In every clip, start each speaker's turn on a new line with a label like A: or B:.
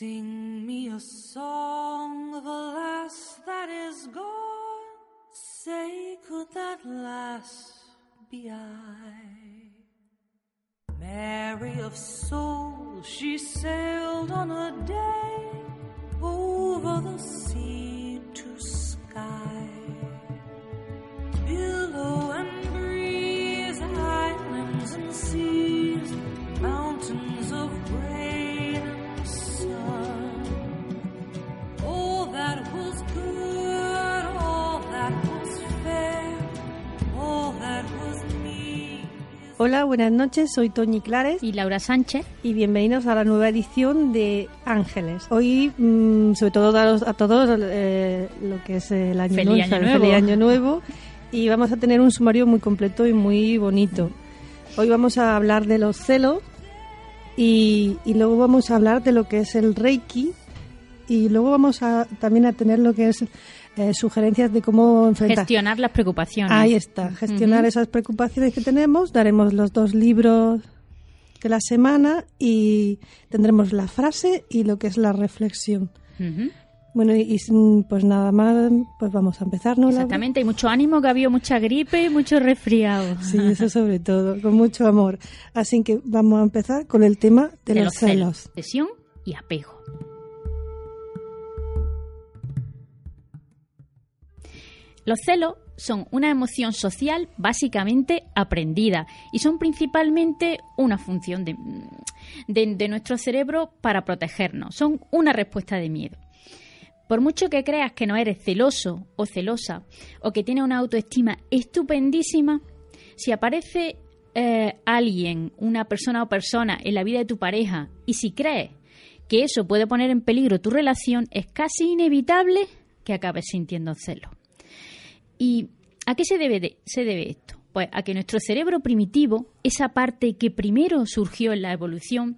A: Sing me a song, of a last that is gone. Say, could that last be I? Mary of soul, she sailed on a day over the sea to sky.
B: Hola, buenas noches, soy Toñi Clares
C: y Laura Sánchez.
B: y bienvenidos a la nueva edición de Ángeles. Hoy, mm, sobre todo, daros a todos eh, lo que es el año,
C: Feliz
B: nuevo,
C: año
B: el
C: nuevo.
B: feliz año nuevo y vamos a tener un sumario muy completo y muy bonito. Hoy vamos a hablar de los celos y, y luego vamos a hablar de lo que es el Reiki y luego vamos a también a tener lo que es eh, sugerencias de cómo enfrentar.
C: Gestionar las preocupaciones.
B: Ahí está, gestionar esas preocupaciones que tenemos. Daremos los dos libros de la semana y tendremos la frase y lo que es la reflexión. Bueno, y, y pues nada más, pues vamos a empezar, ¿no?
C: Exactamente, hay mucho ánimo, que ha habido mucha gripe y mucho resfriado.
B: Sí, eso sobre todo, con mucho amor. Así que vamos a empezar con el tema de, los, celos.
C: Obsesión y apego. Los celos son una emoción social básicamente aprendida y son principalmente una función de, de- de nuestro cerebro para protegernos. Son una respuesta de miedo. Por mucho que creas que no eres celoso o celosa o que tienes una autoestima estupendísima, si aparece eh, alguien, una persona o persona en la vida de tu pareja y si crees que eso puede poner en peligro tu relación, es casi inevitable que acabes sintiendo celos. ¿Y a qué se debe, de- se debe esto? Pues a que nuestro cerebro primitivo, esa parte que primero surgió en la evolución,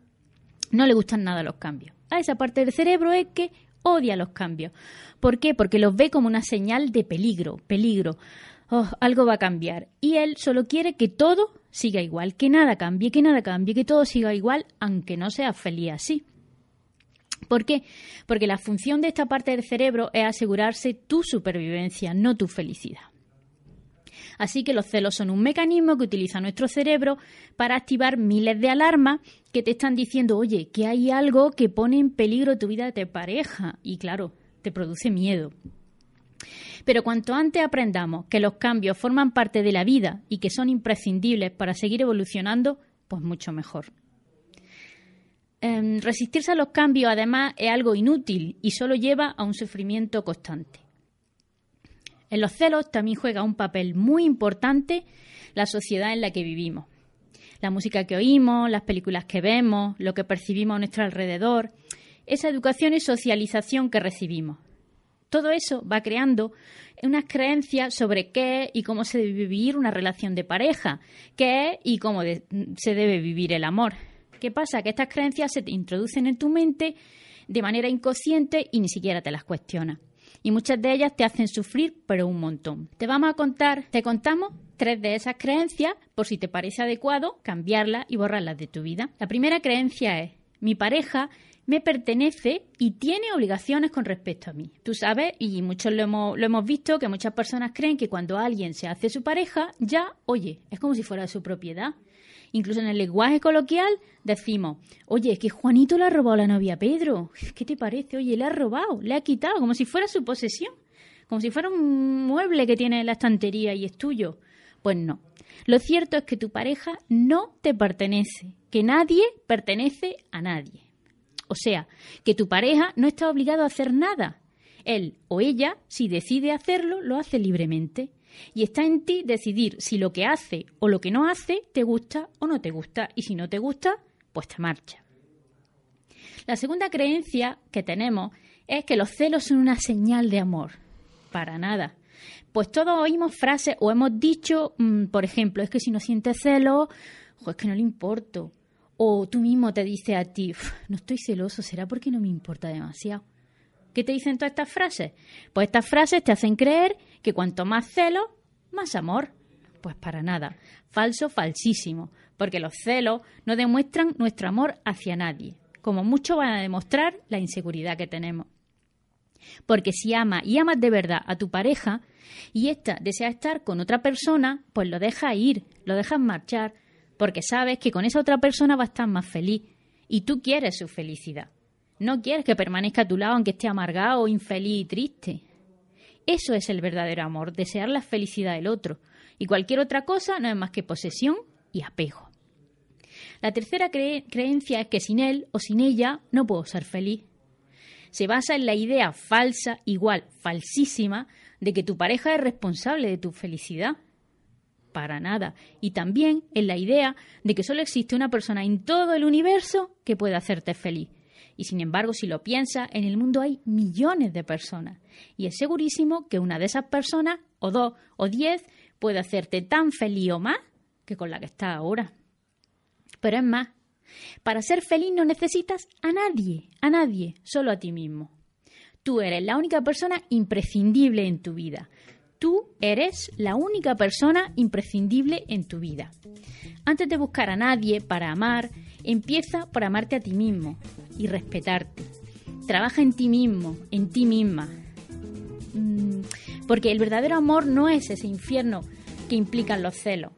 C: no le gustan nada los cambios. A esa parte del cerebro es que odia los cambios. ¿Por qué? Porque los ve como una señal de peligro, peligro. Oh, algo va a cambiar. Y él solo quiere que todo siga igual, que nada cambie, que nada cambie, que todo siga igual, aunque no sea feliz así. ¿Por qué? Porque la función de esta parte del cerebro es asegurarse tu supervivencia, no tu felicidad. Así que los celos son un mecanismo que utiliza nuestro cerebro para activar miles de alarmas que te están diciendo, oye, que hay algo que pone en peligro tu vida de pareja. Y claro, te produce miedo. Pero cuanto antes aprendamos que los cambios forman parte de la vida y que son imprescindibles para seguir evolucionando, pues mucho mejor. Em, resistirse a los cambios, además, es algo inútil y solo lleva a un sufrimiento constante. En los celos también juega un papel muy importante la sociedad en la que vivimos. La música que oímos, las películas que vemos, lo que percibimos a nuestro alrededor, esa educación y socialización que recibimos. Todo eso va creando unas creencias sobre qué es y cómo se debe vivir una relación de pareja, qué es y cómo se debe vivir el amor. ¿Qué pasa? Que estas creencias se te introducen en tu mente de manera inconsciente y ni siquiera te las cuestionas. Y muchas de ellas te hacen sufrir, pero un montón. Te vamos a contar, te contamos tres de esas creencias por si te parece adecuado cambiarlas y borrarlas de tu vida. La primera creencia es, mi pareja me pertenece y tiene obligaciones con respecto a mí. Tú sabes, y muchos lo hemos, lo hemos visto, que muchas personas creen que cuando alguien se hace su pareja, ya, oye, es como si fuera su propiedad. Incluso en el lenguaje coloquial decimos, oye, es que Juanito le ha robado la novia a Pedro. ¿Qué te parece? Oye, le ha robado, le ha quitado, como si fuera su posesión, como si fuera un mueble que tiene en la estantería y es tuyo. Pues no. Lo cierto es que tu pareja no te pertenece, que nadie pertenece a nadie. O sea, que tu pareja no está obligado a hacer nada. Él o ella, si decide hacerlo, lo hace libremente. Y está en ti decidir si lo que hace o lo que no hace te gusta o no te gusta. Y si no te gusta, pues te marcha. La segunda creencia que tenemos es que los celos son una señal de amor. Para nada. Pues todos oímos frases o hemos dicho, mm, por ejemplo, es que si no sientes celos, es que no le importo. O tú mismo te dices a ti, "Uf, no estoy celoso, será porque no me importa demasiado. ¿Qué te dicen todas estas frases? Pues estas frases te hacen creer que cuanto más celos, más amor. Pues para nada. Falso, falsísimo. Porque los celos no demuestran nuestro amor hacia nadie. como mucho van a demostrar la inseguridad que tenemos. Porque si amas y amas de verdad a tu pareja y ésta desea estar con otra persona, pues lo dejas ir, lo dejas marchar, porque sabes que con esa otra persona va a estar más feliz y tú quieres su felicidad. No quieres que permanezca a tu lado aunque esté amargado, infeliz y triste. Eso es el verdadero amor, desear la felicidad del otro. Y cualquier otra cosa no es más que posesión y apego. La tercera creencia es que sin él o sin ella no puedo ser feliz. Se basa en la idea falsa, igual falsísima, de que tu pareja es responsable de tu felicidad. Para nada. Y también en la idea de que solo existe una persona en todo el universo que puede hacerte feliz. Y sin embargo, si lo piensas, en el mundo hay millones de personas. Y es segurísimo que una de esas personas, o dos, o diez, puede hacerte tan feliz o más que con la que estás ahora. Pero es más, para ser feliz no necesitas a nadie, a nadie, solo a ti mismo. Tú eres la única persona imprescindible en tu vida. Tú eres la única persona imprescindible en tu vida. Antes de buscar a nadie para amar, empieza por amarte a ti mismo y respetarte. Trabaja en ti mismo, en ti misma. Mm, porque el verdadero amor no es ese infierno que implican los celos.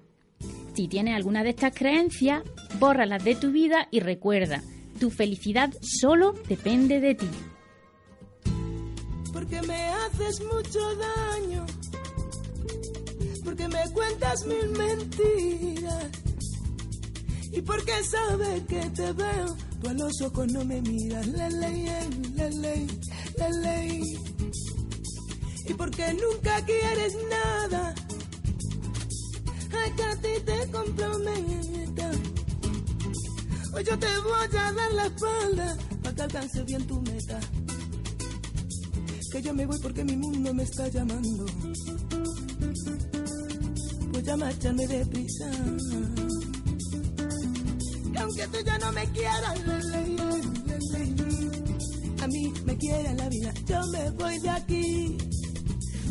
C: Si tienes alguna de estas creencias, bórralas de tu vida y recuerda, tu felicidad solo depende de ti.
D: Porque me haces mucho daño, porque me cuentas mil mentiras y porque sabes que te veo, tú a los ojos no me miras, la ley, la ley, la ley. Y porque nunca quieres nada, ay que a ti te comprometa. Hoy yo te voy a dar la espalda para que alcance bien tu meta. Que yo me voy porque mi mundo me está llamando. Voy a marcharme deprisa aunque tú ya no me quieras, a mí me quiere la vida, yo me voy de aquí.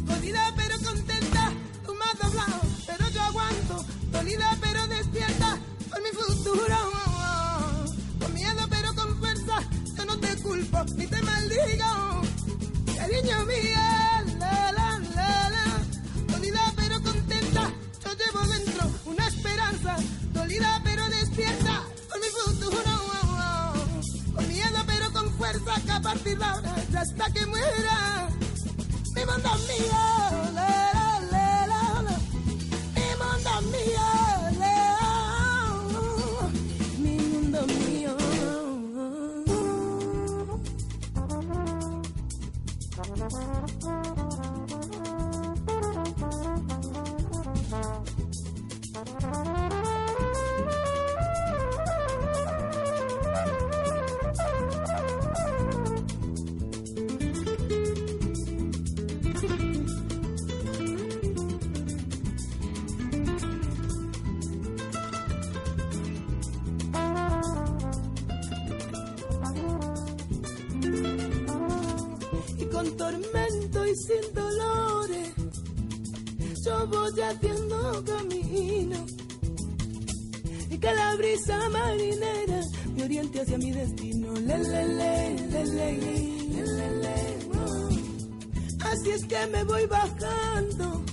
D: Jodida pero contenta, tú me has doblado, pero yo aguanto. Dolida pero despierta por mi futuro. Con miedo pero con fuerza, yo no te culpo ni te maldigo. Cariño mío, la la la la. Dolida pero contenta, yo llevo dentro una esperanza. Dolida pero hasta que muera. Mi mío, voy haciendo camino y que la brisa marinera me oriente hacia mi destino. Le, le, le, le, le, Así es que me voy bajando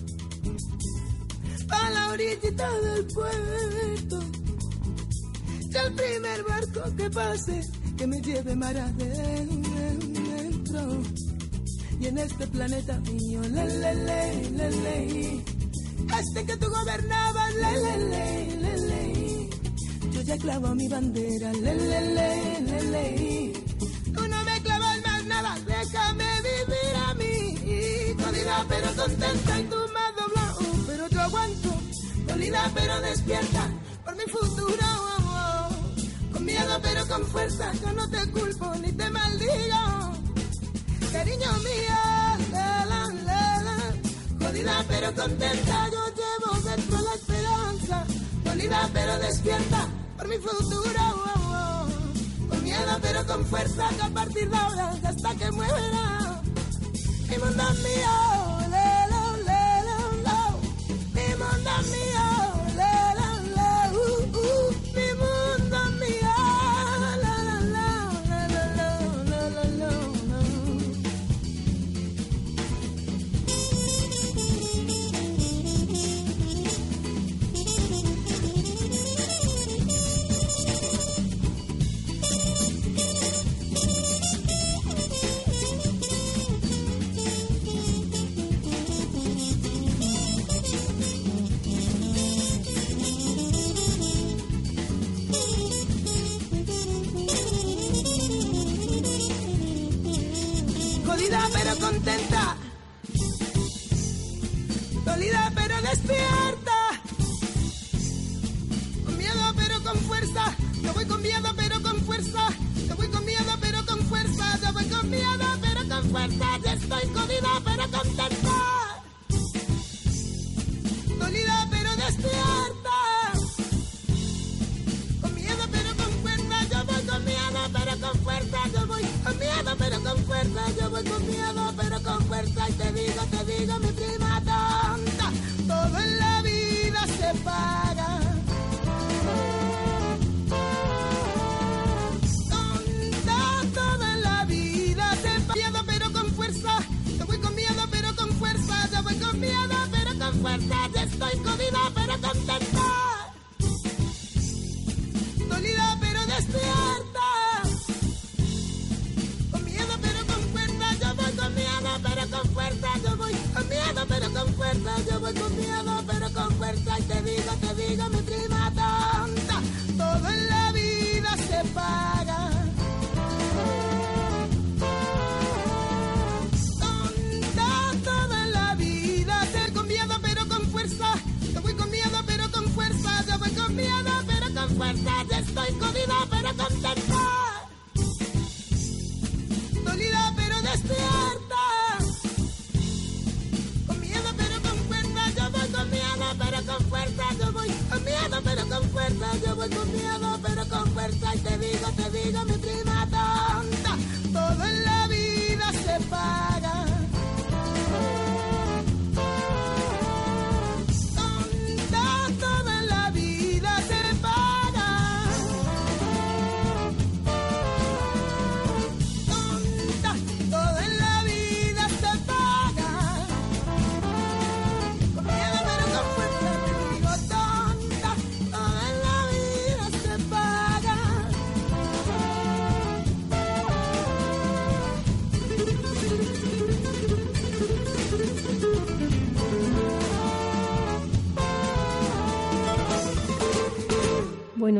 D: a la orillita del puerto. Y el primer barco que pase, que me lleve mar adentro y en este planeta mío, le, le, le, le, este que tú gobernabas, le, le, le, le, le, yo ya clavo mi bandera, le, le, le, le, le, tú no me clavas más nada, déjame vivir a mí, dolida pero contenta y tú me has doblado, pero yo aguanto, dolida pero despierta. Por mi futuro, con miedo pero con fuerza, yo no te culpo ni te la. jodida pero contenta, yo llevo dentro la esperanza, dolida pero despierta por mi futuro, oh, oh. con miedo pero con fuerza que a partir de ahora hasta que muera, mi mundo mío, la. mi mundo mío.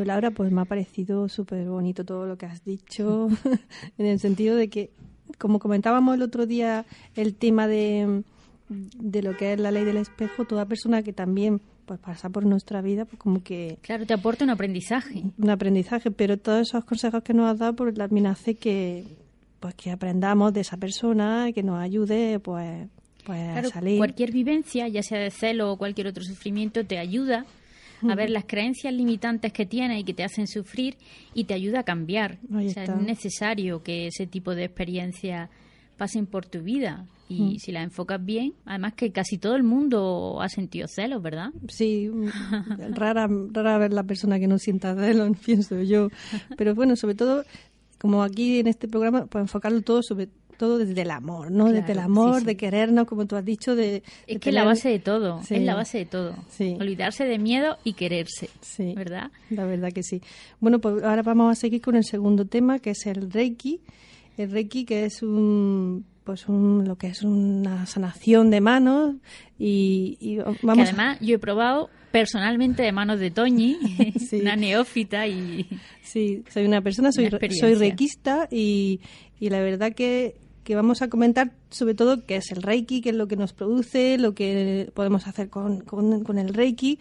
B: Bueno, Laura, pues me ha parecido súper bonito todo lo que has dicho, en el sentido de que, como comentábamos el otro día, el tema de, de lo que es la ley del espejo, toda persona que también pues pasa por nuestra vida, pues como que
C: Claro, te aporta un aprendizaje.
B: un aprendizaje, pero todos esos consejos que nos has dado, pues también hace que pues que aprendamos de esa persona, que nos ayude, pues, pues
C: Claro,
B: a salir.
C: cualquier vivencia, ya sea de celo o cualquier otro sufrimiento, te ayuda a ver las creencias limitantes que tienes y que te hacen sufrir y te ayuda a cambiar.
B: Ahí
C: o sea,
B: está.
C: es necesario que ese tipo de experiencias pasen por tu vida y si las enfocas bien, además que casi todo el mundo ha sentido celos, ¿verdad?
B: Sí, mm, rara, rara ver la persona que no sienta celos, pienso yo. Pero bueno, sobre todo, como aquí en este programa, pues enfocarlo todo sobre todo desde el amor, ¿no? desde el amor,
C: sí, sí.
B: de querernos, como tú has dicho, de... de
C: Es que es la
B: tener-
C: base de todo,
B: Sí.
C: es la base de todo. Olvidarse de miedo y quererse,
B: Sí,
C: ¿verdad?
B: la verdad que sí. Bueno, pues ahora vamos a seguir con el segundo tema, que es el Reiki. El Reiki, que es un pues un, lo que es una sanación de manos y, y vamos
C: que
B: a-
C: además yo he probado personalmente de manos de Toñi,
B: Sí.
C: una neófita y
B: Sí, soy una persona, soy,
C: Una
B: soy reikista y, y la verdad que, que vamos a comentar sobre todo qué es el reiki, qué es lo que nos produce, lo que podemos hacer con, con, con el reiki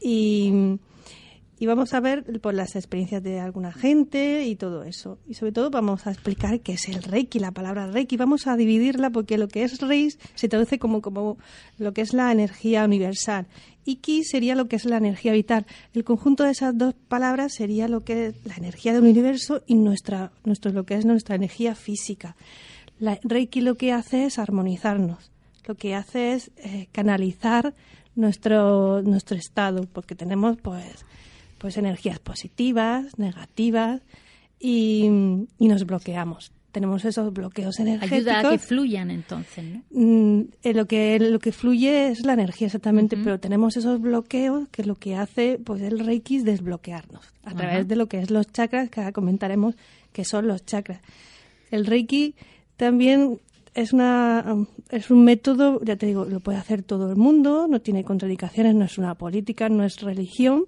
B: y, y vamos a ver pues, las experiencias de alguna gente y todo eso. Y sobre todo vamos a explicar qué es el reiki, la palabra reiki. Vamos a dividirla porque lo que es reiki se traduce como, como lo que es la energía universal. Y ki sería lo que es la energía vital. El conjunto de esas dos palabras sería lo que es la energía del universo y nuestra, nuestro, lo que es nuestra energía física. La reiki lo que hace es armonizarnos. Lo que hace es eh, canalizar nuestro, nuestro estado, porque tenemos pues pues energías positivas, negativas y, y nos bloqueamos. Tenemos esos bloqueos energéticos.
C: ayuda a que fluyan entonces, ¿no?
B: Mm, eh, lo que lo que fluye es la energía exactamente, pero tenemos esos bloqueos que lo que hace pues el Reiki es desbloquearnos a través de lo que es los chakras, que ahora comentaremos que son los chakras. El Reiki también es una es un método, ya te digo, lo puede hacer todo el mundo, no tiene contradicciones, no es una política, no es religión,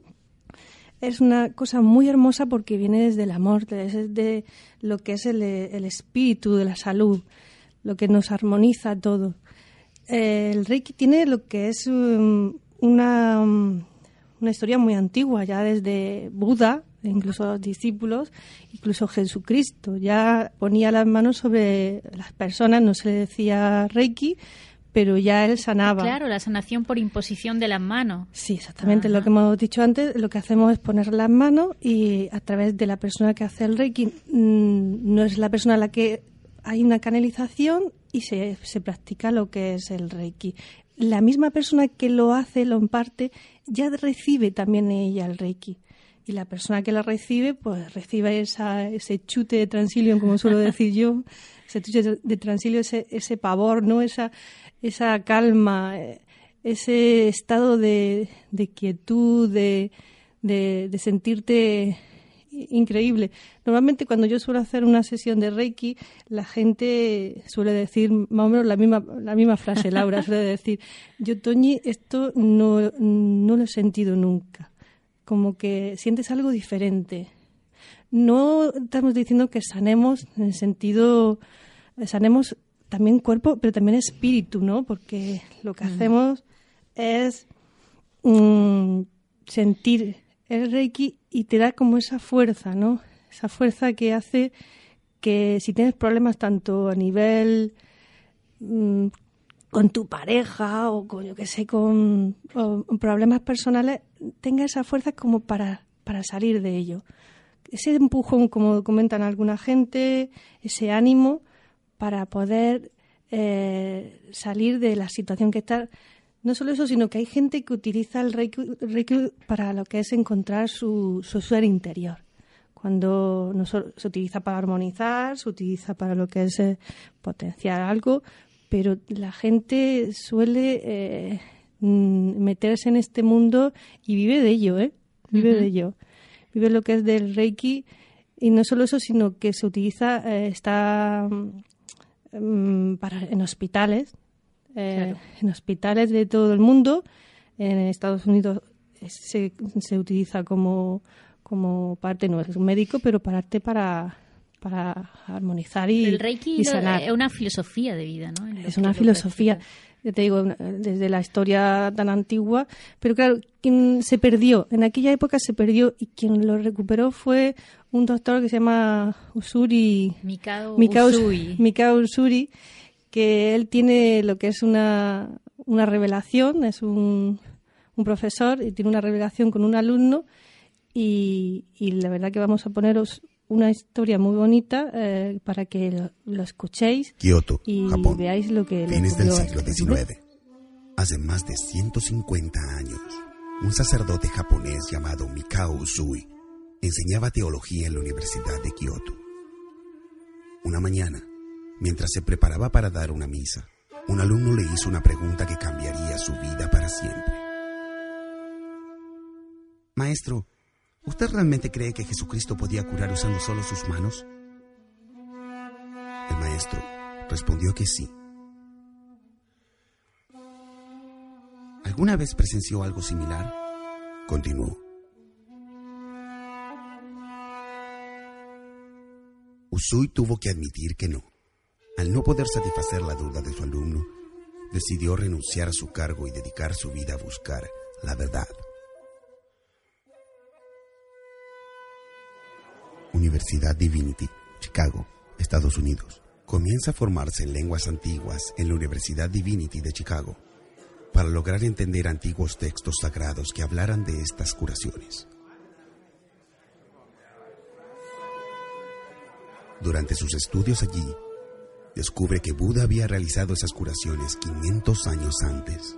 B: es una cosa muy hermosa porque viene desde el amor, desde lo que es el, el espíritu de la salud. lo que nos armoniza todo. el Reiki tiene lo que es um, una, um, una historia muy antigua, ya desde Buda, incluso los discípulos, incluso Jesucristo, ya ponía las manos sobre las personas, no se le decía Reiki, pero ya él sanaba.
C: Claro, la sanación por imposición de las manos.
B: Sí, exactamente. Lo que hemos dicho antes, lo que hacemos es poner las manos y a través de la persona que hace el Reiki, mm, no es la persona a la que hay una canalización y se, se practica lo que es el Reiki. La misma persona que lo hace, lo imparte, ya recibe también ella el Reiki y la persona que la recibe, pues recibe esa, ese chute de transilio, como suelo decir yo, ese chute de transilio, ese, ese pavor, ¿no? Esa, esa calma, ese estado de, de quietud, de, de, de, sentirte increíble. Normalmente cuando yo suelo hacer una sesión de Reiki, la gente suele decir más o menos la misma, la misma frase, Laura suele decir, yo Toñi, esto no, no lo he sentido nunca como que sientes algo diferente. No estamos diciendo que sanemos en el sentido, sanemos también cuerpo, pero también espíritu, ¿no? Porque lo que hacemos es mm, sentir el Reiki y te da como esa fuerza, ¿no? Esa fuerza que hace que si tienes problemas tanto a nivel mm, con tu pareja o con, yo que sé, con problemas personales, tenga esa fuerza como para, para salir de ello. Ese empujón, como comentan alguna gente, ese ánimo para poder eh, salir de la situación que está. No solo eso, sino que hay gente que utiliza el reiki, para lo que es encontrar su, su ser interior. Cuando no se utiliza para armonizar, se utiliza para lo que es eh, potenciar algo, pero la gente suele eh, mm, meterse en este mundo y vive de ello, ¿eh? Vive de ello. Vive lo que es del Reiki y no solo eso, sino que se utiliza, eh, está mm, para, en hospitales, eh, en hospitales de todo el mundo. En Estados Unidos se, se utiliza como, como parte, no es un médico, pero parte para para armonizar y,
C: el Reiki
B: sanar.
C: es una filosofía de vida, ¿no?
B: Es una filosofía, te digo, desde la historia tan antigua, pero claro, quien se perdió, en aquella época se perdió y quien lo recuperó fue un doctor que se llama Usuri...
C: Mikao,
B: Usui. Mikao Usuri, que él tiene lo que es una, una revelación, es un, un profesor y tiene una revelación con un alumno y, y la verdad que vamos a poneros una historia muy bonita eh, para que lo, escuchéis
E: Kioto,
B: y
E: Japón,
B: veáis lo que
E: fines del siglo XIX. Hace más de 150 años, un sacerdote japonés llamado Mikao Usui enseñaba teología en la Universidad de Kioto. Una mañana, mientras se preparaba para dar una misa, un alumno le hizo una pregunta que cambiaría su vida para siempre. Maestro, ¿Usted realmente cree que Jesucristo podía curar usando solo sus manos? El maestro respondió que sí. ¿Alguna vez presenció algo similar? Continuó. Usui tuvo que admitir que no. Al no poder satisfacer la duda de su alumno, decidió renunciar a su cargo y dedicar su vida a buscar la verdad. Universidad Divinity, Chicago, Estados Unidos. Comienza a formarse en lenguas antiguas en la Universidad Divinity de Chicago para lograr entender antiguos textos sagrados que hablaran de estas curaciones. Durante sus estudios allí, descubre que Buda había realizado esas curaciones 500 años antes.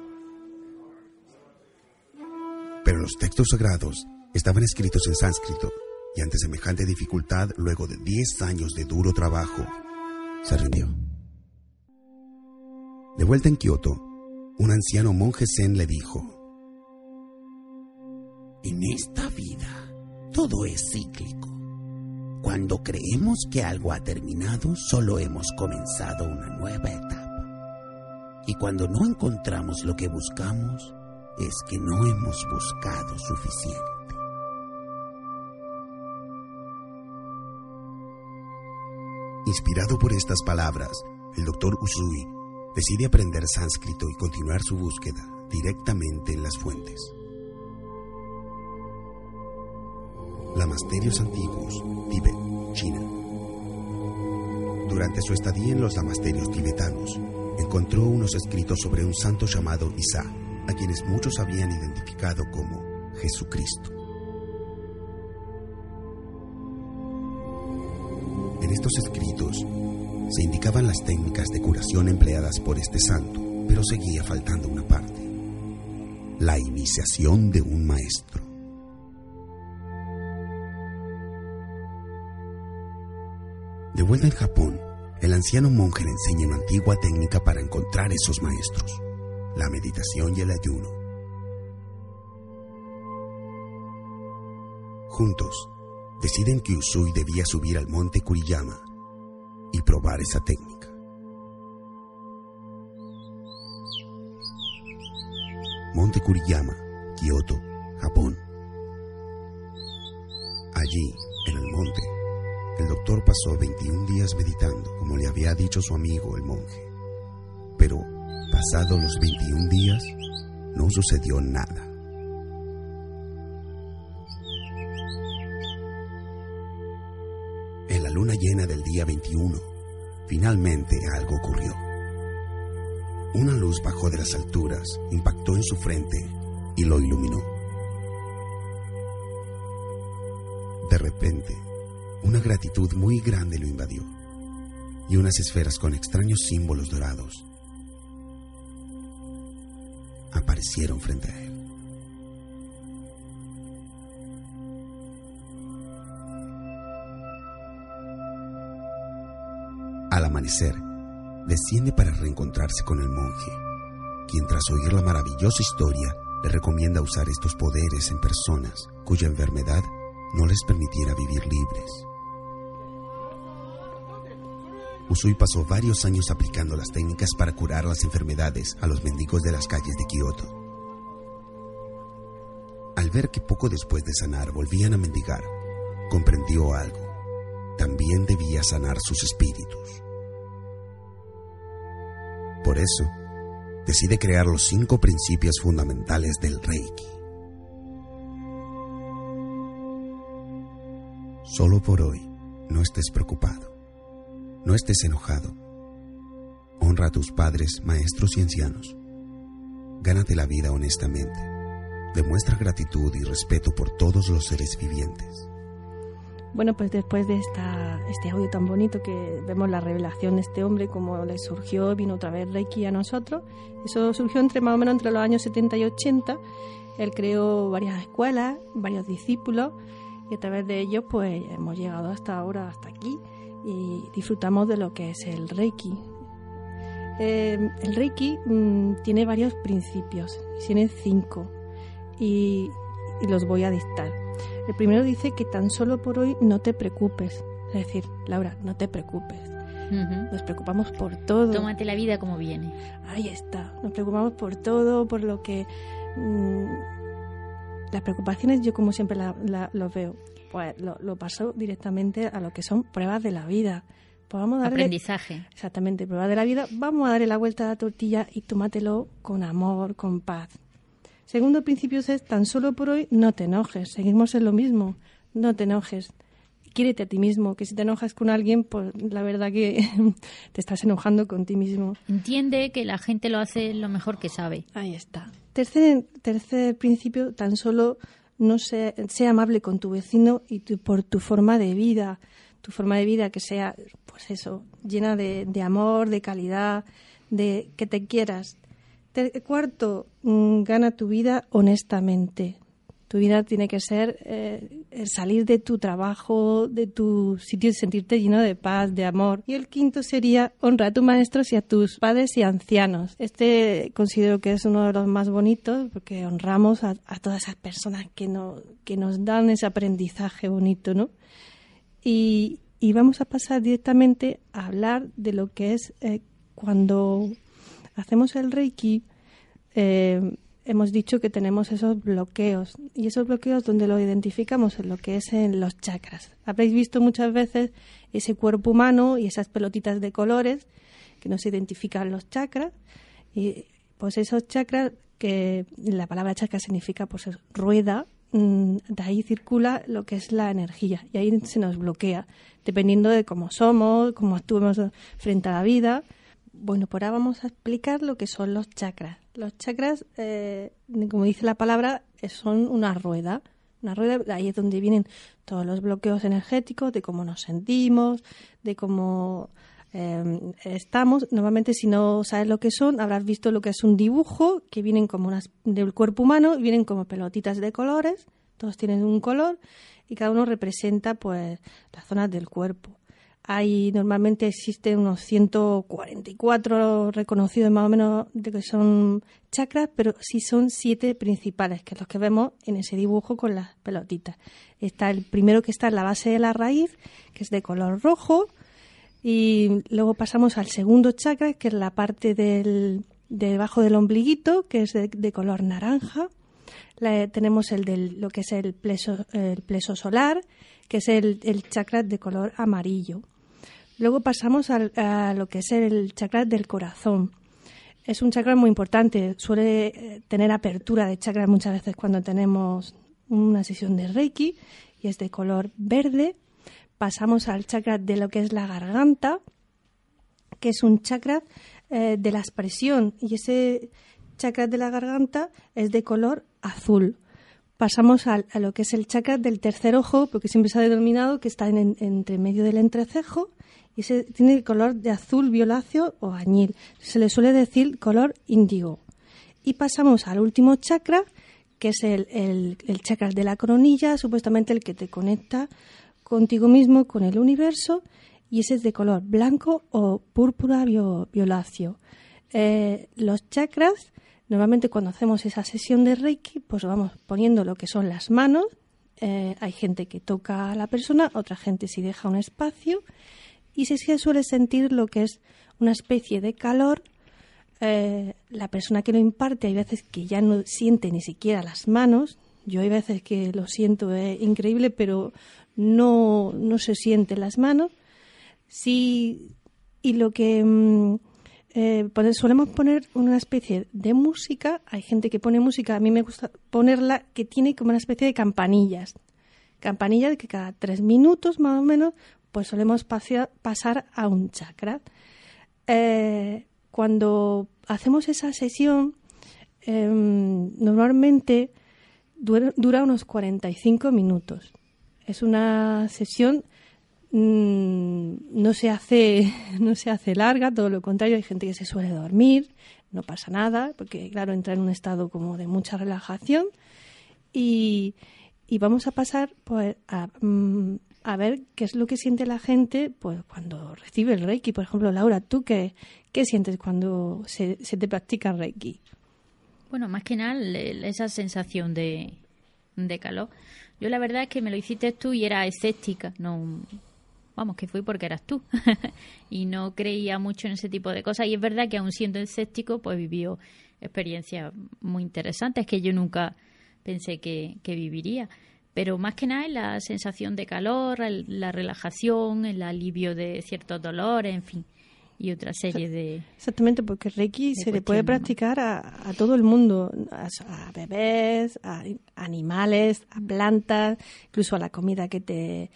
E: Pero los textos sagrados estaban escritos en sánscrito y ante semejante dificultad, luego de 10 años de duro trabajo, se rindió. De vuelta en Kioto, un anciano monje zen le dijo,
F: En esta vida, todo es cíclico. Cuando creemos que algo ha terminado, solo hemos comenzado una nueva etapa. Y cuando no encontramos lo que buscamos, es que no hemos buscado suficiente.
E: Inspirado por estas palabras, el doctor Usui decide aprender sánscrito y continuar su búsqueda directamente en las fuentes. Lamasterios antiguos, Tíbet, China. Durante su estadía en los lamasterios tibetanos, encontró unos escritos sobre un santo llamado Isa, a quienes muchos habían identificado como Jesucristo. Escritos se indicaban las técnicas de curación empleadas por este santo, pero seguía faltando una parte, la iniciación de un maestro. De vuelta en Japón, el anciano monje le enseña una antigua técnica para encontrar esos maestros, la meditación y el ayuno. Juntos, deciden que Usui debía subir al monte Kuriyama y probar esa técnica. Monte Kuriyama, Kioto, Japón. Allí, en el monte, el doctor pasó 21 días meditando, como le había dicho su amigo el monje. Pero, pasados los 21 días, no sucedió nada. Luna llena del día 21, finalmente algo ocurrió. Una luz bajó de las alturas, impactó en su frente y lo iluminó. De repente, una gratitud muy grande lo invadió y unas esferas con extraños símbolos dorados aparecieron frente a él. Amanecer, desciende para reencontrarse con el monje, quien tras oír la maravillosa historia le recomienda usar estos poderes en personas cuya enfermedad no les permitiera vivir libres. Usui pasó varios años aplicando las técnicas para curar las enfermedades a los mendigos de las calles de Kioto. Al ver que poco después de sanar volvían a mendigar, comprendió algo. También debía sanar sus espíritus. Por eso, decide crear los cinco principios fundamentales del Reiki. Solo por hoy no estés preocupado, no estés enojado. Honra a tus padres, maestros y ancianos. Gánate la vida honestamente. Demuestra gratitud y respeto por todos los seres vivientes.
B: Bueno, pues después de esta, este audio tan bonito que vemos la revelación de este hombre, cómo le surgió, vino otra vez Reiki a nosotros. Eso surgió entre más o menos entre los años 70 y 80. Él creó varias escuelas, varios discípulos y a través de ellos pues hemos llegado hasta ahora, hasta aquí y disfrutamos de lo que es el Reiki. Eh, el Reiki mm, tiene varios principios, tiene cinco y los voy a dictar. El primero dice que tan solo por hoy no te preocupes. Es decir, Laura, no te preocupes. Nos preocupamos por todo.
C: Tómate la vida como viene.
B: Ahí está. Nos preocupamos por todo, por lo que... mm, las preocupaciones yo como siempre la- la- los veo. Pues lo, lo paso directamente a lo que son pruebas de la vida. Pues vamos a darle...
C: Aprendizaje.
B: Exactamente, pruebas de la vida. Vamos a darle la vuelta a la tortilla y tómatelo con amor, con paz. Segundo principio es tan solo por hoy no te enojes. Seguimos en lo mismo. No te enojes. Quiérete a ti mismo, que si te enojas con alguien, pues la verdad que te estás enojando con ti mismo.
C: Entiende que la gente lo hace lo mejor que sabe.
B: Ahí está. Tercer, tercer principio, tan solo no sea, sea amable con tu vecino y tu- por tu forma de vida. Tu forma de vida que sea, pues eso, llena de, de amor, de calidad, de que te quieras. Ter- cuarto, mm, gana tu vida honestamente. Tu vida tiene que ser eh, salir de tu trabajo, de tu sitio y sentirte lleno de paz, de amor. Y el quinto sería honrar a tus maestros y a tus padres y ancianos. Este considero que es uno de los más bonitos porque honramos a, todas esas personas que, no, que nos dan ese aprendizaje bonito, ¿no? Y, y vamos a pasar directamente a hablar de lo que es eh, cuando hacemos el Reiki. eh, hemos dicho que tenemos esos bloqueos. Y esos bloqueos donde lo identificamos en lo que es en los chakras. Habréis visto muchas veces ese cuerpo humano y esas pelotitas de colores que nos identifican los chakras. Y pues esos chakras, que la palabra chakra significa pues rueda, mm, de ahí circula lo que es la energía y ahí se nos bloquea, dependiendo de cómo somos, cómo actuemos frente a la vida. Bueno, por ahora vamos a explicar lo que son los chakras. Los chakras, eh, como dice la palabra, eh, son una rueda. Una rueda, ahí es donde vienen todos los bloqueos energéticos, de cómo nos sentimos, de cómo eh, estamos. Normalmente, si no sabes lo que son, habrás visto lo que es un dibujo, que vienen como unas del cuerpo humano, vienen como pelotitas de colores, todos tienen un color y cada uno representa pues las zonas del cuerpo. Hay normalmente existen unos 144 reconocidos más o menos de que son chakras, pero sí son siete principales, que es los que vemos en ese dibujo con las pelotitas. Está el primero que está en la base de la raíz, que es de color rojo, y luego pasamos al segundo chakra, que es la parte del debajo del ombliguito, que es de, color naranja. tenemos el del lo que es el pleso, solar, que es el chakra de color amarillo. Luego pasamos a lo que es el chakra del corazón. Es un chakra muy importante, suele eh, tener apertura de chakras muchas veces cuando tenemos una sesión de Reiki y es de color verde. Pasamos al chakra de lo que es la garganta, que es un chakra eh, de la expresión y ese chakra de la garganta es de color azul. Pasamos a, lo que es el chakra del tercer ojo, porque siempre se ha denominado que está en, entre medio del entrecejo y se, tiene el color de azul violáceo o añil. Se le suele decir color índigo. Y pasamos al último chakra, que es el, el, chakra de la coronilla, supuestamente el que te conecta contigo mismo, con el universo, y ese es de color blanco o púrpura violáceo. Eh, los chakras, normalmente cuando hacemos esa sesión de Reiki, pues vamos poniendo lo que son las manos. Eh, hay gente que toca a la persona, otra gente si deja un espacio y se suele sentir lo que es una especie de calor. Eh, la persona que lo imparte hay veces que ya no siente ni siquiera las manos. Yo hay veces que lo siento es increíble, pero no, no se sienten las manos. Sí, y lo que mm, eh, solemos poner una especie de música. Hay gente que pone música, a mí me gusta ponerla, que tiene como una especie de campanillas. Campanillas que cada tres minutos más o menos pues solemos pasar a un chakra. Eh, cuando hacemos esa sesión, em, normalmente dura, unos 45 minutos. Es una sesión mm, no se hace no se hace larga, todo lo contrario, hay gente que se suele dormir, no pasa nada, porque claro, entra en un estado como de mucha relajación y, vamos a pasar pues a, mm, a ver qué es lo que siente la gente pues cuando recibe el Reiki. Por ejemplo, Laura, ¿tú qué, qué sientes cuando se, te practica Reiki?
C: Bueno, más que nada esa sensación de, de calor. Yo la verdad es que me lo hiciste tú y era escéptica, no vamos, que fui porque eras tú. Y no creía mucho en ese tipo de cosas. Y es verdad que aún siendo escéptico pues vivió experiencias muy interesantes que yo nunca pensé que, que viviría. Pero más que nada la sensación de calor, la relajación, el alivio de ciertos dolores, en fin, y otra serie de...
B: Exactamente, porque Reiki se le puede practicar a, todo el mundo, a, a, bebés, a animales, a plantas, incluso a la comida que te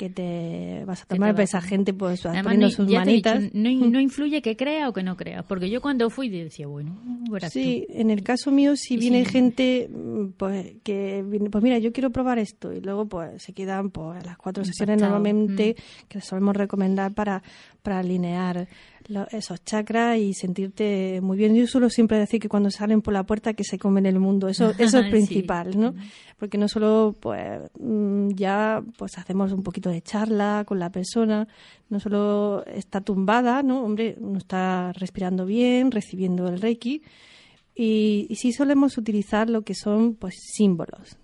B: que te vas a tomar, pues esa gente pues poniendo sus manitas.
C: no, influye que crea o que no crea, porque yo cuando fui decía, bueno,
B: Sí, en el caso mío si viene gente mm, pues que pues mira, yo quiero probar esto y luego pues se quedan pues las cuatro sesiones normalmente mm. que solemos recomendar para para alinear esos chakras y sentirte muy bien. Yo suelo siempre decir que cuando salen por la puerta que se comen el mundo, eso, eso es principal, ¿no? Porque no solo pues mm, ya pues hacemos un poquito de charla con la persona, no solo está tumbada, ¿no? Hombre, uno está respirando bien, recibiendo el Reiki y, y sí solemos utilizar lo que son pues símbolos,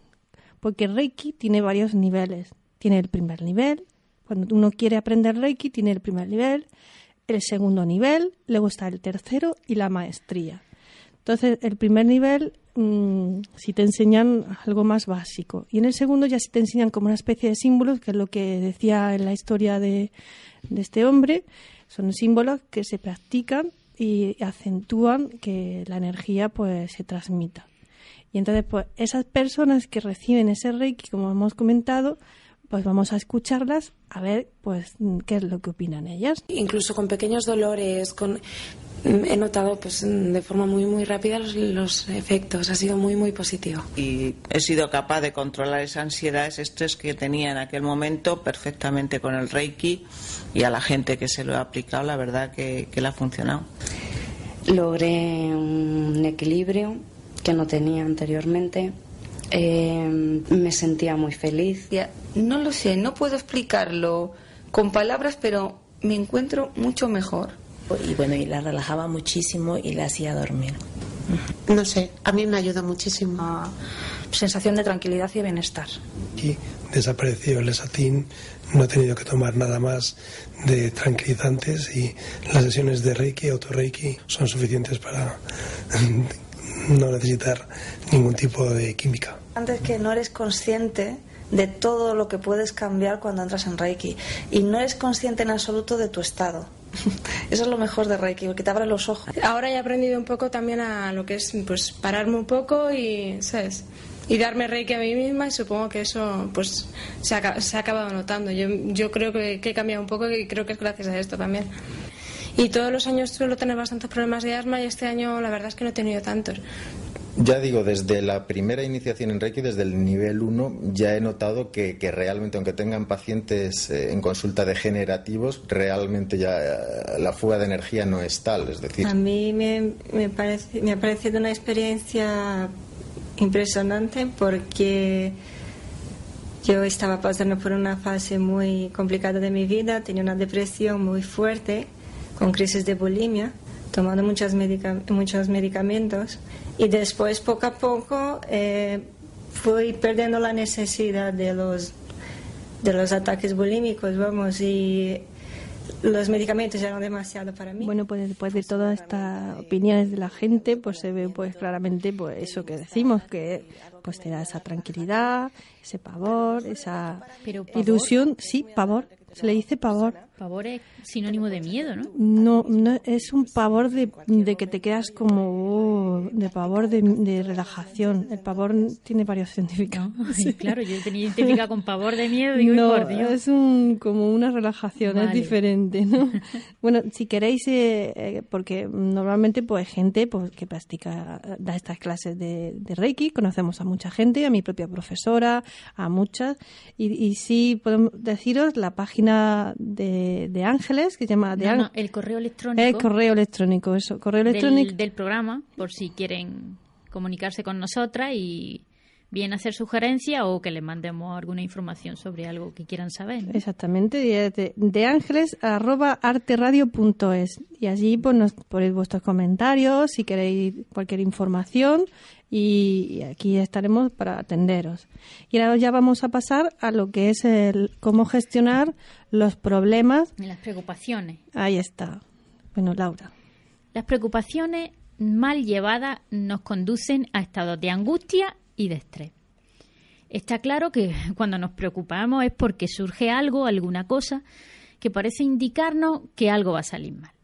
B: porque Reiki tiene varios niveles. Tiene el primer nivel, cuando uno quiere aprender Reiki, tiene el primer nivel, el segundo nivel, luego está el tercero y la maestría. Entonces, el primer nivel, mm, si te enseñan algo más básico. Y en el segundo ya si te enseñan como una especie de símbolos, que es lo que decía en la historia de, de este hombre. Son símbolos que se practican y acentúan que la energía pues se transmita. Y entonces, pues esas personas que reciben ese Reiki, como hemos comentado, pues vamos a escucharlas a ver pues qué es lo que opinan ellas.
G: Incluso con pequeños dolores, con he notado pues de forma muy muy rápida los, los, efectos, ha sido muy muy positivo.
H: Y he sido capaz de controlar esa ansiedad, ese estrés que tenía en aquel momento perfectamente con el Reiki y a la gente que se lo ha aplicado, la verdad que, que le ha funcionado.
I: Logré un equilibrio que no tenía anteriormente. Eh, me sentía muy feliz.
J: No lo sé, no puedo explicarlo con palabras, pero me encuentro mucho mejor.
K: Y bueno, y la relajaba muchísimo y la hacía dormir.
L: No sé, a mí me ayuda muchísimo.
M: Ah, sensación de tranquilidad y bienestar.
N: Y desapareció el esatín, no he tenido que tomar nada más de tranquilizantes y las sesiones de Reiki, auto-Reiki, son suficientes para no necesitar ningún tipo de química.
M: Antes que no eres consciente de todo lo que puedes cambiar cuando entras en Reiki y no eres consciente en absoluto de tu estado. Eso es lo mejor de Reiki, porque te abre los ojos.
O: Ahora he aprendido un poco también a lo que es pues pararme un poco y, ¿sabes? Y darme Reiki a mí misma y supongo que eso pues se ha, se ha acabado notando. Yo, yo creo que, que he cambiado un poco y creo que es gracias a esto también. Y todos los años suelo tener bastantes problemas de asma y este año la verdad es que no he tenido tantos.
P: Ya digo, desde la primera iniciación en Reiki, desde el nivel 1, ya he notado que, que realmente, aunque tengan pacientes eh, en consulta degenerativos, realmente ya eh, la fuga de energía no es tal. Es decir,
Q: a mí me, me, parece, me ha parecido una experiencia impresionante porque yo estaba pasando por una fase muy complicada de mi vida, tenía una depresión muy fuerte, con crisis de bulimia, tomando muchos, medica muchos medicamentos y después poco a poco eh, fui perdiendo la necesidad de los de los ataques bulímicos, vamos, y los medicamentos eran demasiado para mí.
B: Bueno, pues después de todas estas opiniones de la gente, pues se ve pues claramente pues eso que decimos, que pues te da esa tranquilidad, ese pavor, esa ilusión, sí, pavor, se le dice pavor.
C: Pavor es sinónimo de miedo, ¿no?
B: No, no es un pavor de, de que te quedas como oh, de pavor de, de, relajación. El pavor tiene varios significados.
C: No, sí. Claro, yo tenía identificado con pavor de miedo, digo,
B: no,
C: por Dios.
B: es un, como una relajación, vale. es diferente, ¿no? bueno, si queréis, eh, eh, porque normalmente pues gente pues que practica, da estas clases de, de, Reiki, conocemos a mucha gente, a mi propia profesora, a muchas, y, y sí podemos deciros la página de de, Ángeles, que se llama... De
C: no, no, el correo electrónico.
B: El correo electrónico, eso, correo electrónico.
C: Del, del, programa, por si quieren comunicarse con nosotras y bien hacer sugerencias o que le mandemos alguna información sobre algo que quieran saber. ¿no?
B: Exactamente, de, de ángeles arroba arteradio.es y allí pues nos ponéis vuestros comentarios, si queréis cualquier información y aquí estaremos para atenderos. Y ahora ya vamos a pasar a lo que es el cómo gestionar los problemas.
C: Y las preocupaciones.
B: Ahí está. Bueno, Laura.
C: Las preocupaciones mal llevadas nos conducen a estados de angustia y de estrés. Está claro que cuando nos preocupamos es porque surge algo, alguna cosa, que parece indicarnos que algo va a salir mal.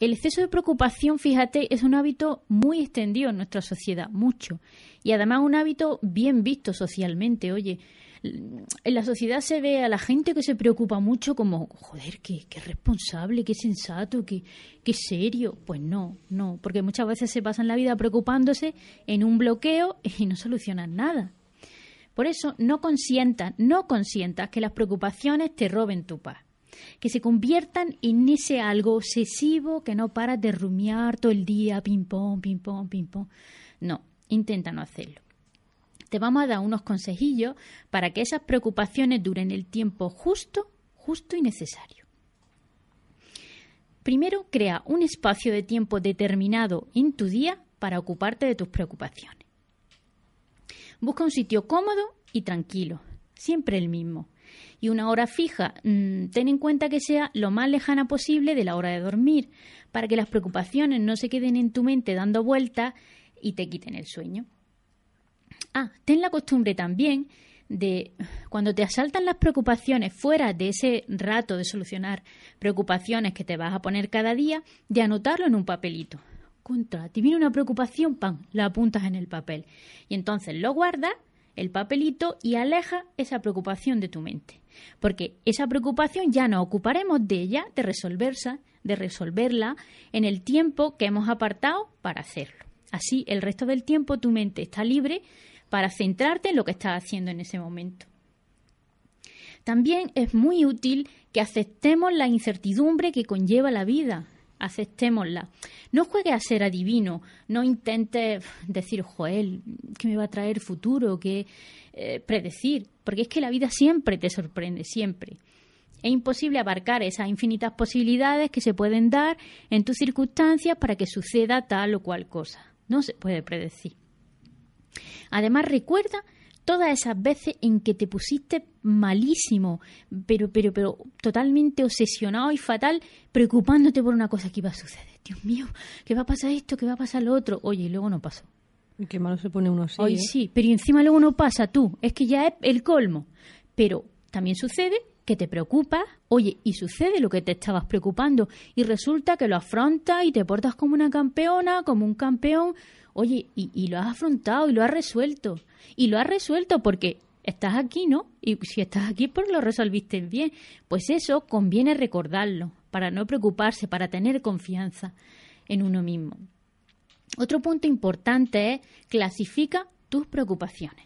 C: El exceso de preocupación, fíjate, es un hábito muy extendido en nuestra sociedad, mucho. Y además un hábito bien visto socialmente. Oye, en la sociedad se ve a la gente que se preocupa mucho como, joder, qué, qué responsable, qué sensato, qué, qué serio. Pues no, no, porque muchas veces se pasan la vida preocupándose en un bloqueo y no solucionan nada. Por eso, no consientas, no consientas que las preocupaciones te roben tu paz que se conviertan en ese algo obsesivo que no paras de rumiar todo el día, ping pong, ping pong, ping pong. No, intenta no hacerlo. Te vamos a dar unos consejillos para que esas preocupaciones duren el tiempo justo, justo y necesario. Primero, crea un espacio de tiempo determinado en tu día para ocuparte de tus preocupaciones. Busca un sitio cómodo y tranquilo, siempre el mismo Y una hora fija, mm, ten en cuenta que sea lo más lejana posible de la hora de dormir, para que las preocupaciones no se queden en tu mente dando vueltas y te quiten el sueño. Ah, ten la costumbre también de cuando te asaltan las preocupaciones fuera de ese rato de solucionar preocupaciones que te vas a poner cada día, de anotarlo en un papelito. Contra, te viene una preocupación, pan, la apuntas en el papel. Y entonces lo guardas, el papelito, y aleja esa preocupación de tu mente. Porque esa preocupación ya nos ocuparemos de ella, de resolverla, de resolverla en el tiempo que hemos apartado para hacerlo. Así, el resto del tiempo tu mente está libre para centrarte en lo que estás haciendo en ese momento. También es muy útil que aceptemos la incertidumbre que conlleva la vida. Aceptémosla. No juegues a ser adivino, no intentes decir, Joel, ¿qué me va a traer futuro? ¿Qué eh, predecir? Porque es que la vida siempre te sorprende, siempre. Es imposible abarcar esas infinitas posibilidades que se pueden dar en tus circunstancias para que suceda tal o cual cosa. No se puede predecir. Además, recuerda todas esas veces en que te pusiste malísimo, pero, pero, pero totalmente obsesionado y fatal, preocupándote por una cosa que iba a suceder. Dios mío, ¿qué va a pasar esto? ¿Qué va a pasar lo otro? Oye, y luego no pasó.
B: Qué malo se pone uno así.
C: Hoy
B: ¿eh?
C: sí, pero encima luego no pasa tú. Es que ya es el colmo. Pero también sucede que te preocupas, oye, y sucede lo que te estabas preocupando, y resulta que lo afrontas y te portas como una campeona, como un campeón, Oye, y, lo has afrontado y lo has resuelto. Y lo has resuelto porque estás aquí, ¿no? Y si estás aquí, pues lo resolviste bien. Pues eso conviene recordarlo, para no preocuparse, para tener confianza en uno mismo. Otro punto importante es clasifica tus preocupaciones.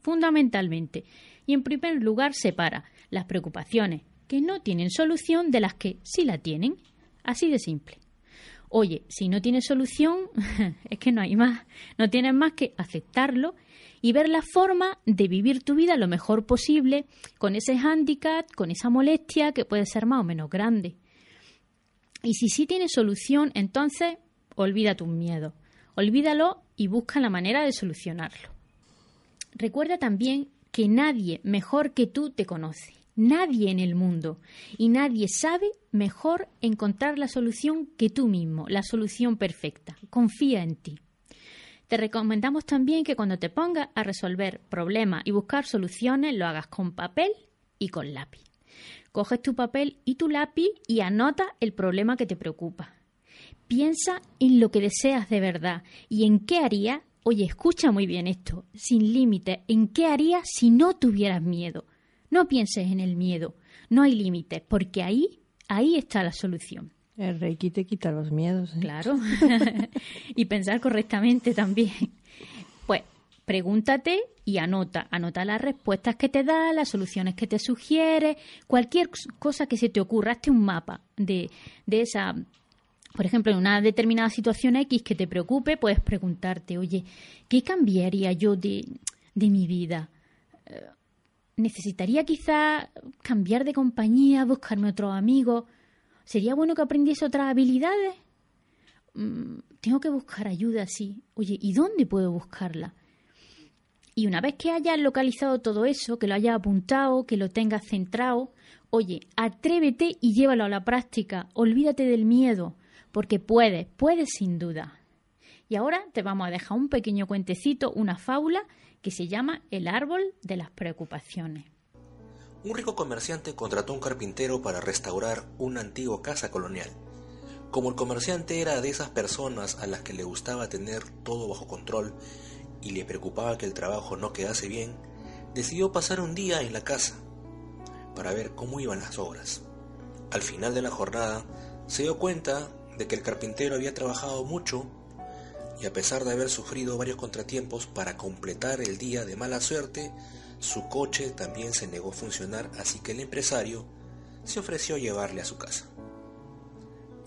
C: Fundamentalmente. Y en primer lugar, separa las preocupaciones que no tienen solución de las que sí la tienen. Así de simple. Oye, si no tienes solución, es que no hay más. No tienes más que aceptarlo y ver la forma de vivir tu vida lo mejor posible con ese hándicap, con esa molestia que puede ser más o menos grande. Y si sí tienes solución, entonces olvida tus miedos. Olvídalo y busca la manera de solucionarlo. Recuerda también que nadie mejor que tú te conoce nadie en el mundo y nadie sabe mejor encontrar la solución que tú mismo, la solución perfecta. Confía en ti. Te recomendamos también que cuando te pongas a resolver problemas y buscar soluciones lo hagas con papel y con lápiz. Coges tu papel y tu lápiz y anota el problema que te preocupa. Piensa en lo que deseas de verdad y en qué harías, oye, escucha muy bien esto, sin límite, en qué harías si no tuvieras miedo no pienses en el miedo, no hay límites, porque ahí, ahí está la solución.
B: El Reiki te quita los miedos. ¿eh?
C: Claro. y pensar correctamente también. Pues pregúntate y anota. Anota las respuestas que te da, las soluciones que te sugiere, cualquier cosa que se te ocurra. Hazte un mapa de, de esa. Por ejemplo, en una determinada situación X que te preocupe, puedes preguntarte, oye, ¿qué cambiaría yo de, de mi vida? Necesitaría quizá cambiar de compañía, buscarme otro amigo. ¿Sería bueno que aprendiese otras habilidades? Mm, tengo que buscar ayuda, sí. Oye, ¿y dónde puedo buscarla? Y una vez que hayas localizado todo eso, que lo hayas apuntado, que lo tengas centrado, oye, atrévete y llévalo a la práctica. Olvídate del miedo, porque puedes, puedes sin duda. Y ahora te vamos a dejar un pequeño cuentecito, una fábula que se llama El árbol de las preocupaciones.
R: Un rico comerciante contrató a un carpintero para restaurar una antigua casa colonial. Como el comerciante era de esas personas a las que le gustaba tener todo bajo control y le preocupaba que el trabajo no quedase bien, decidió pasar un día en la casa para ver cómo iban las obras. Al final de la jornada se dio cuenta de que el carpintero había trabajado mucho y a pesar de haber sufrido varios contratiempos para completar el día de mala suerte, su coche también se negó a funcionar, así que el empresario se ofreció a llevarle a su casa.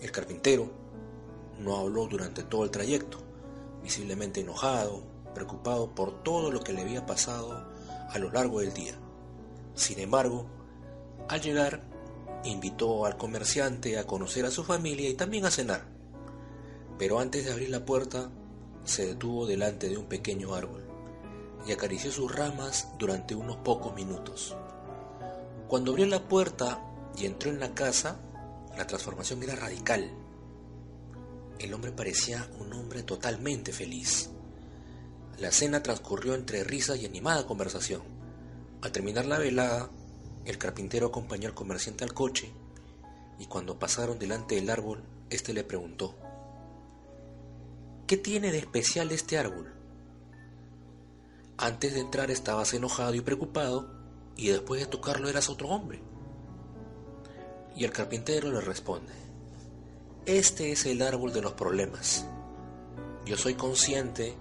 R: El carpintero no habló durante todo el trayecto, visiblemente enojado, preocupado por todo lo que le había pasado a lo largo del día. Sin embargo, al llegar, invitó al comerciante a conocer a su familia y también a cenar. Pero antes de abrir la puerta, se detuvo delante de un pequeño árbol y acarició sus ramas durante unos pocos minutos. Cuando abrió la puerta y entró en la casa, la transformación era radical. El hombre parecía un hombre totalmente feliz. La cena transcurrió entre risas y animada conversación. Al terminar la velada, el carpintero acompañó al comerciante al coche y cuando pasaron delante del árbol, éste le preguntó, ¿Qué tiene de especial este árbol? Antes de entrar estabas enojado y preocupado y después de tocarlo eras otro hombre. Y el carpintero le responde, este es el árbol de los problemas. Yo soy consciente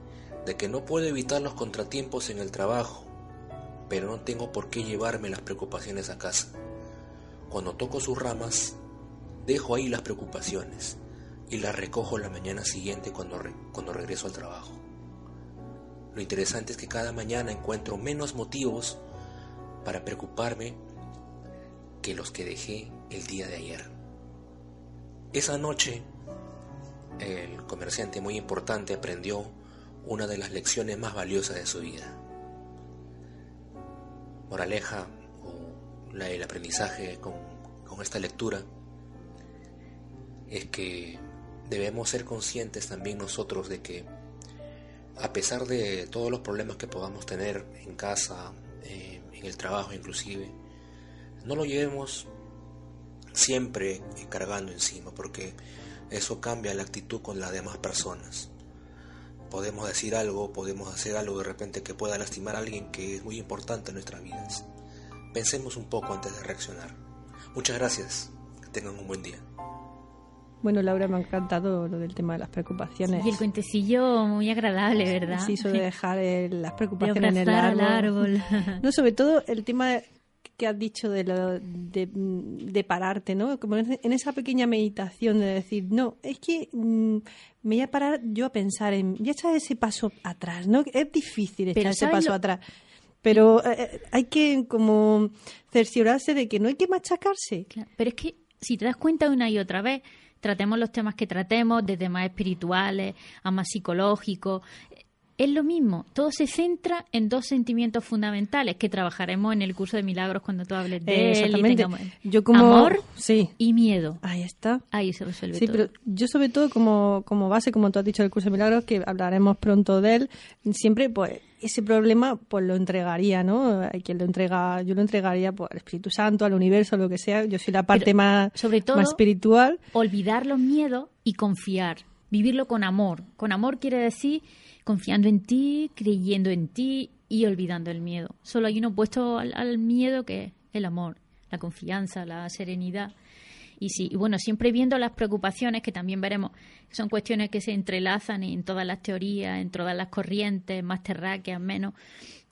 R: de que no puedo evitar los contratiempos en el trabajo, pero no tengo por qué llevarme las preocupaciones a casa. Cuando toco sus ramas, dejo ahí las preocupaciones y las recojo la mañana siguiente cuando, cuando regreso al trabajo. Lo interesante es que cada mañana encuentro menos motivos para preocuparme que los que dejé el día de ayer. Esa noche, el comerciante muy importante aprendió una de las lecciones más valiosas de su vida. Moraleja o el aprendizaje con, con esta lectura es que debemos ser conscientes también nosotros de que a pesar de todos los problemas que podamos tener en casa, eh, en el trabajo inclusive, no lo llevemos siempre cargando encima, porque eso cambia la actitud con las demás personas. Podemos decir algo, podemos hacer algo de repente que pueda lastimar a alguien que es muy importante en nuestras vidas. Pensemos un poco antes de reaccionar. Muchas gracias. Que tengan un buen día.
B: Bueno, Laura, me ha encantado lo del tema de las preocupaciones.
C: y el cuentecillo muy agradable, ¿verdad?
B: Sí, de dejar las preocupaciones en el árbol. no, sobre todo el tema que has dicho de, lo, de, pararte, ¿no? Como en esa pequeña meditación de decir, no, es que mm, me voy a parar yo a pensar en, voy a echar ese paso atrás, ¿no? Es difícil echar ese paso atrás. Pero eh, eh, hay que como cerciorarse de que no hay que machacarse.
C: pero es que si te das cuenta una y otra vez, tratemos los temas que tratemos, desde más espirituales a más psicológicos. Es lo mismo, todo se centra en dos sentimientos fundamentales que trabajaremos en el curso de milagros cuando tú hables de
B: Exactamente. yo como
C: amor
B: sí.
C: y miedo.
B: Ahí está.
C: Ahí se resuelve
B: sí, pero yo sobre todo como, como base, como tú has dicho del curso de milagros, que hablaremos pronto de él, siempre pues ese problema pues lo entregaría, ¿no? Hay quien lo entrega, yo lo entregaría pues, al Espíritu Santo, al universo, lo que sea. Yo soy la parte más,
C: sobre todo,
B: más espiritual.
C: Olvidar los miedos y confiar. Vivirlo con amor. Con amor quiere decir confiando en ti, creyendo en ti y olvidando el miedo. Solo hay uno opuesto al, al miedo que es el amor, la confianza, la serenidad. Y sí, y bueno, siempre viendo las preocupaciones, que también veremos, son cuestiones que se entrelazan en todas las teorías, en todas las corrientes, más terráqueas, menos,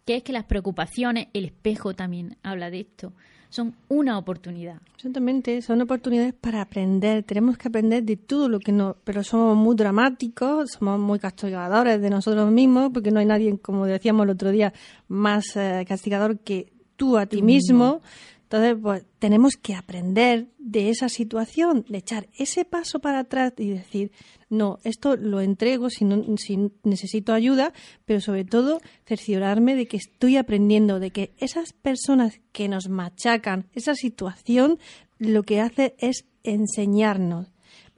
C: que es que las preocupaciones, el espejo también habla de esto, son una oportunidad.
B: Exactamente, son oportunidades para aprender. Tenemos que aprender de todo lo que no, pero somos muy dramáticos, somos muy castigadores de nosotros mismos, porque no hay nadie, como decíamos el otro día, más eh, castigador que tú a ti mismo. Entonces, pues tenemos que aprender de esa situación, de echar ese paso para atrás y decir, no, esto lo entrego si, si necesito ayuda, pero sobre todo cerciorarme de que estoy aprendiendo, de que esas personas que nos machacan, esa situación, lo que hace es enseñarnos.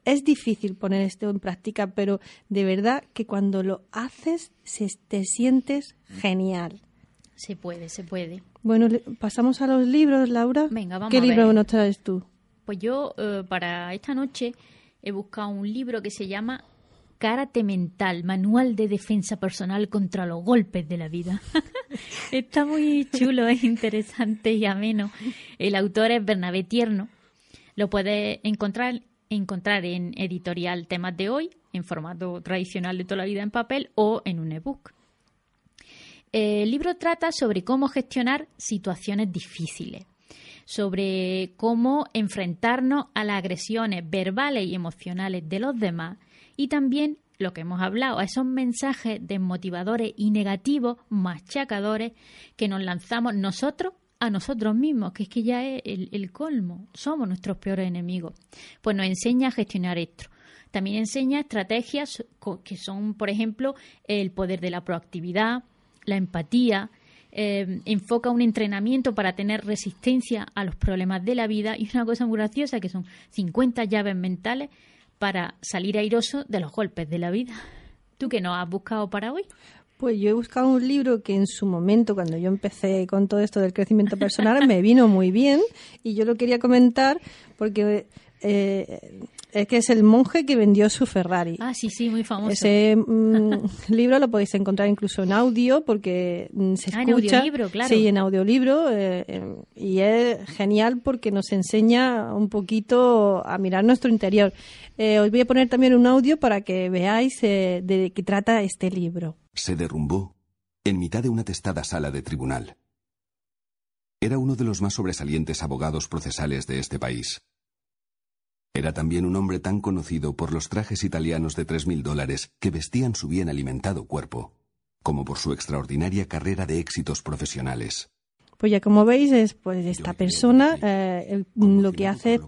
B: Es difícil poner esto en práctica, pero de verdad que cuando lo haces te sientes genial.
C: Se puede, se puede.
B: Bueno, pasamos a los libros, Laura.
C: Venga, vamos
B: ¿Qué
C: a
B: libro
C: ver.
B: nos traes tú?
C: Pues yo, eh, para esta noche, he buscado un libro que se llama Karate Mental, Manual de Defensa Personal contra los Golpes de la Vida. Está muy chulo, es interesante y ameno. El autor es Bernabé Tierno. Lo puedes encontrar, encontrar en editorial Temas de Hoy, en formato tradicional de toda la vida en papel o en un ebook. El libro trata sobre cómo gestionar situaciones difíciles, sobre cómo enfrentarnos a las agresiones verbales y emocionales de los demás y también lo que hemos hablado, a esos mensajes desmotivadores y negativos, machacadores, que nos lanzamos nosotros a nosotros mismos, que es que ya es el, el colmo, somos nuestros peores enemigos. Pues nos enseña a gestionar esto. También enseña estrategias que son, por ejemplo, el poder de la proactividad, la empatía, eh, enfoca un entrenamiento para tener resistencia a los problemas de la vida y una cosa muy graciosa que son 50 llaves mentales para salir airoso de los golpes de la vida. ¿Tú qué nos has buscado para hoy?
B: Pues yo he buscado un libro que en su momento, cuando yo empecé con todo esto del crecimiento personal, me vino muy bien y yo lo quería comentar porque eh, es que es el monje que vendió su Ferrari.
C: Ah, sí, sí, muy famoso.
B: Ese mm, libro lo podéis encontrar incluso en audio porque mm, se
C: Ah, en
B: escucha.
C: audiolibro, claro.
B: Sí, en audiolibro eh, eh, y es genial porque nos enseña un poquito a mirar nuestro interior. Eh, os voy a poner también un audio para que veáis eh, de qué trata este libro.
S: se derrumbó en mitad de una testada sala de tribunal. Era uno de los más sobresalientes abogados procesales de este país. Era también un hombre tan conocido por los trajes italianos de tres mil dólares que vestían su bien alimentado cuerpo, como por su extraordinaria carrera de éxitos profesionales.
B: Pues ya como veis, es pues esta persona eh, lo que hace es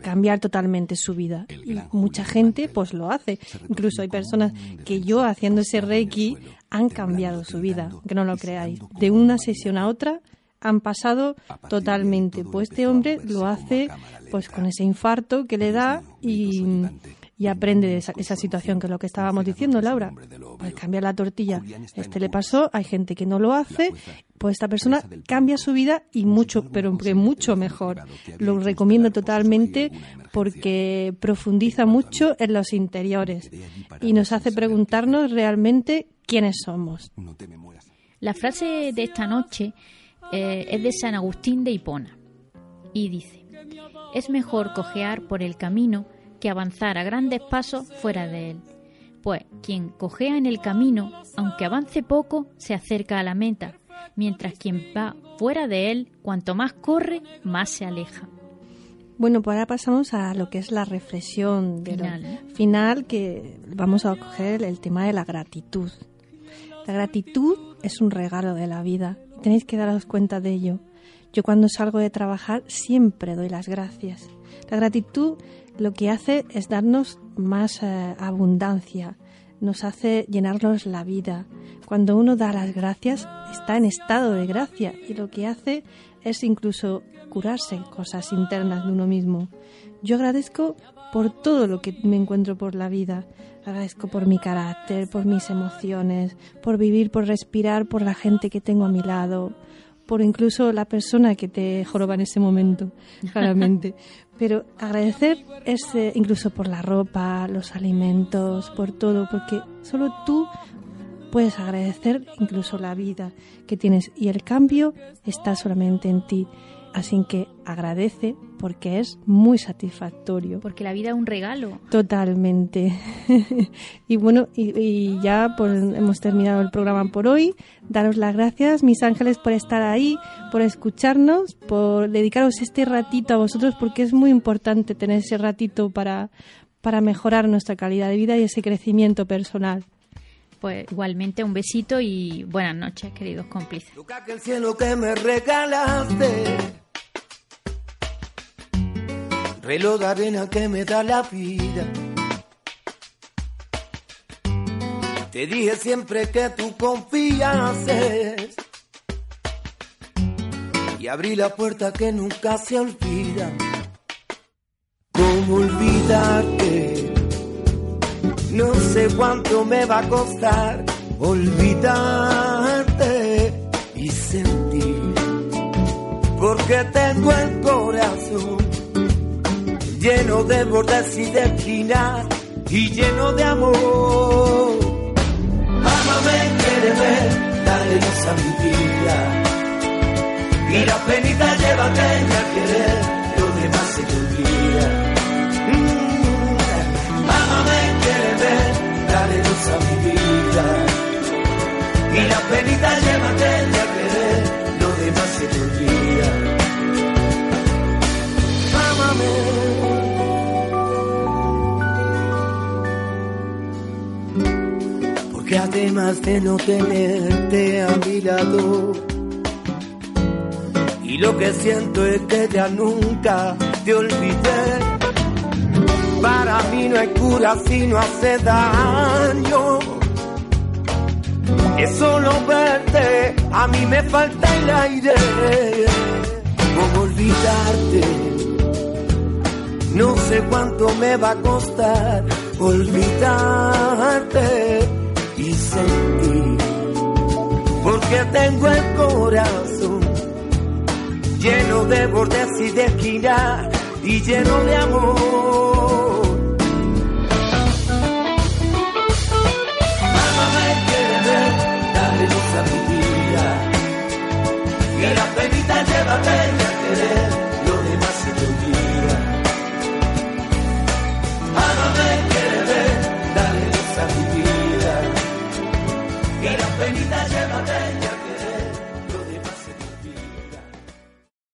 B: cambiar totalmente su vida. Y mucha gente pues lo hace. Incluso hay personas que yo haciendo ese Reiki han cambiado su vida, que no lo creáis. De una sesión a otra han pasado totalmente. Pues este hombre lo hace pues con ese infarto que le da y, y aprende de esa, esa situación, que es lo que estábamos diciendo, Laura. Pues cambiar la tortilla. Este le pasó, hay gente que no lo hace, pues esta persona cambia su vida y mucho, pero mucho mejor. Lo recomiendo totalmente porque profundiza mucho en los interiores y nos hace preguntarnos realmente quiénes somos.
C: La frase de esta noche eh, es de San Agustín de Hipona y dice, es mejor cojear por el camino que avanzar a grandes pasos fuera de él. Pues quien cojea en el camino, aunque avance poco, se acerca a la meta, mientras quien va fuera de él, cuanto más corre, más se aleja.
B: Bueno, pues ahora pasamos a lo que es la reflexión de
C: Final, ¿eh?
B: final, que vamos a coger el tema de la gratitud. La gratitud es un regalo de la vida tenéis que daros cuenta de ello. Yo cuando salgo de trabajar siempre doy las gracias. La gratitud lo que hace es darnos más eh, abundancia, nos hace llenarnos la vida. Cuando uno da las gracias está en estado de gracia y lo que hace es incluso curarse cosas internas de uno mismo. Yo agradezco por todo lo que me encuentro por la vida. Agradezco por mi carácter, por mis emociones, por vivir, por respirar, por la gente que tengo a mi lado, por incluso la persona que te joroba en ese momento, claramente. Pero agradecer es eh, incluso por la ropa, los alimentos, por todo, porque solo tú puedes agradecer incluso la vida que tienes y el cambio está solamente en ti. Así que agradece porque es muy satisfactorio.
C: Porque la vida es un regalo.
B: Totalmente. y bueno, y, y ya pues, hemos terminado el programa por hoy. Daros las gracias, mis ángeles, por estar ahí, por escucharnos, por dedicaros este ratito a vosotros, porque es muy importante tener ese ratito para, para mejorar nuestra calidad de vida y ese crecimiento personal.
C: Pues igualmente un besito y buenas noches, queridos cómplices.
T: que el cielo que me regalaste. Reloj de arena que me da la vida. Te dije siempre que tú confiases. Y abrí la puerta que nunca se olvida. ¿Cómo olvidarte? No sé cuánto me va a costar olvidarte y sentir. Porque tengo el corazón lleno de bordes y de esquinas y lleno de amor. Ámame, quiéreme, dale luz a mi vida. Y la penita llévate a querer, lo demás se te olvida. Y la penita llévate a querer, lo demás se te olvida. Ámame. Porque además de no tenerte a mi lado, y lo que siento es que ya nunca te olvidé. Para mí no hay cura si no hace daño. Es solo verte, a mí me falta el aire. ¿Cómo olvidarte? No sé cuánto me va a costar olvidarte y sentir, porque tengo el corazón lleno de bordes y de esquinas y lleno de amor. pruébame en querer.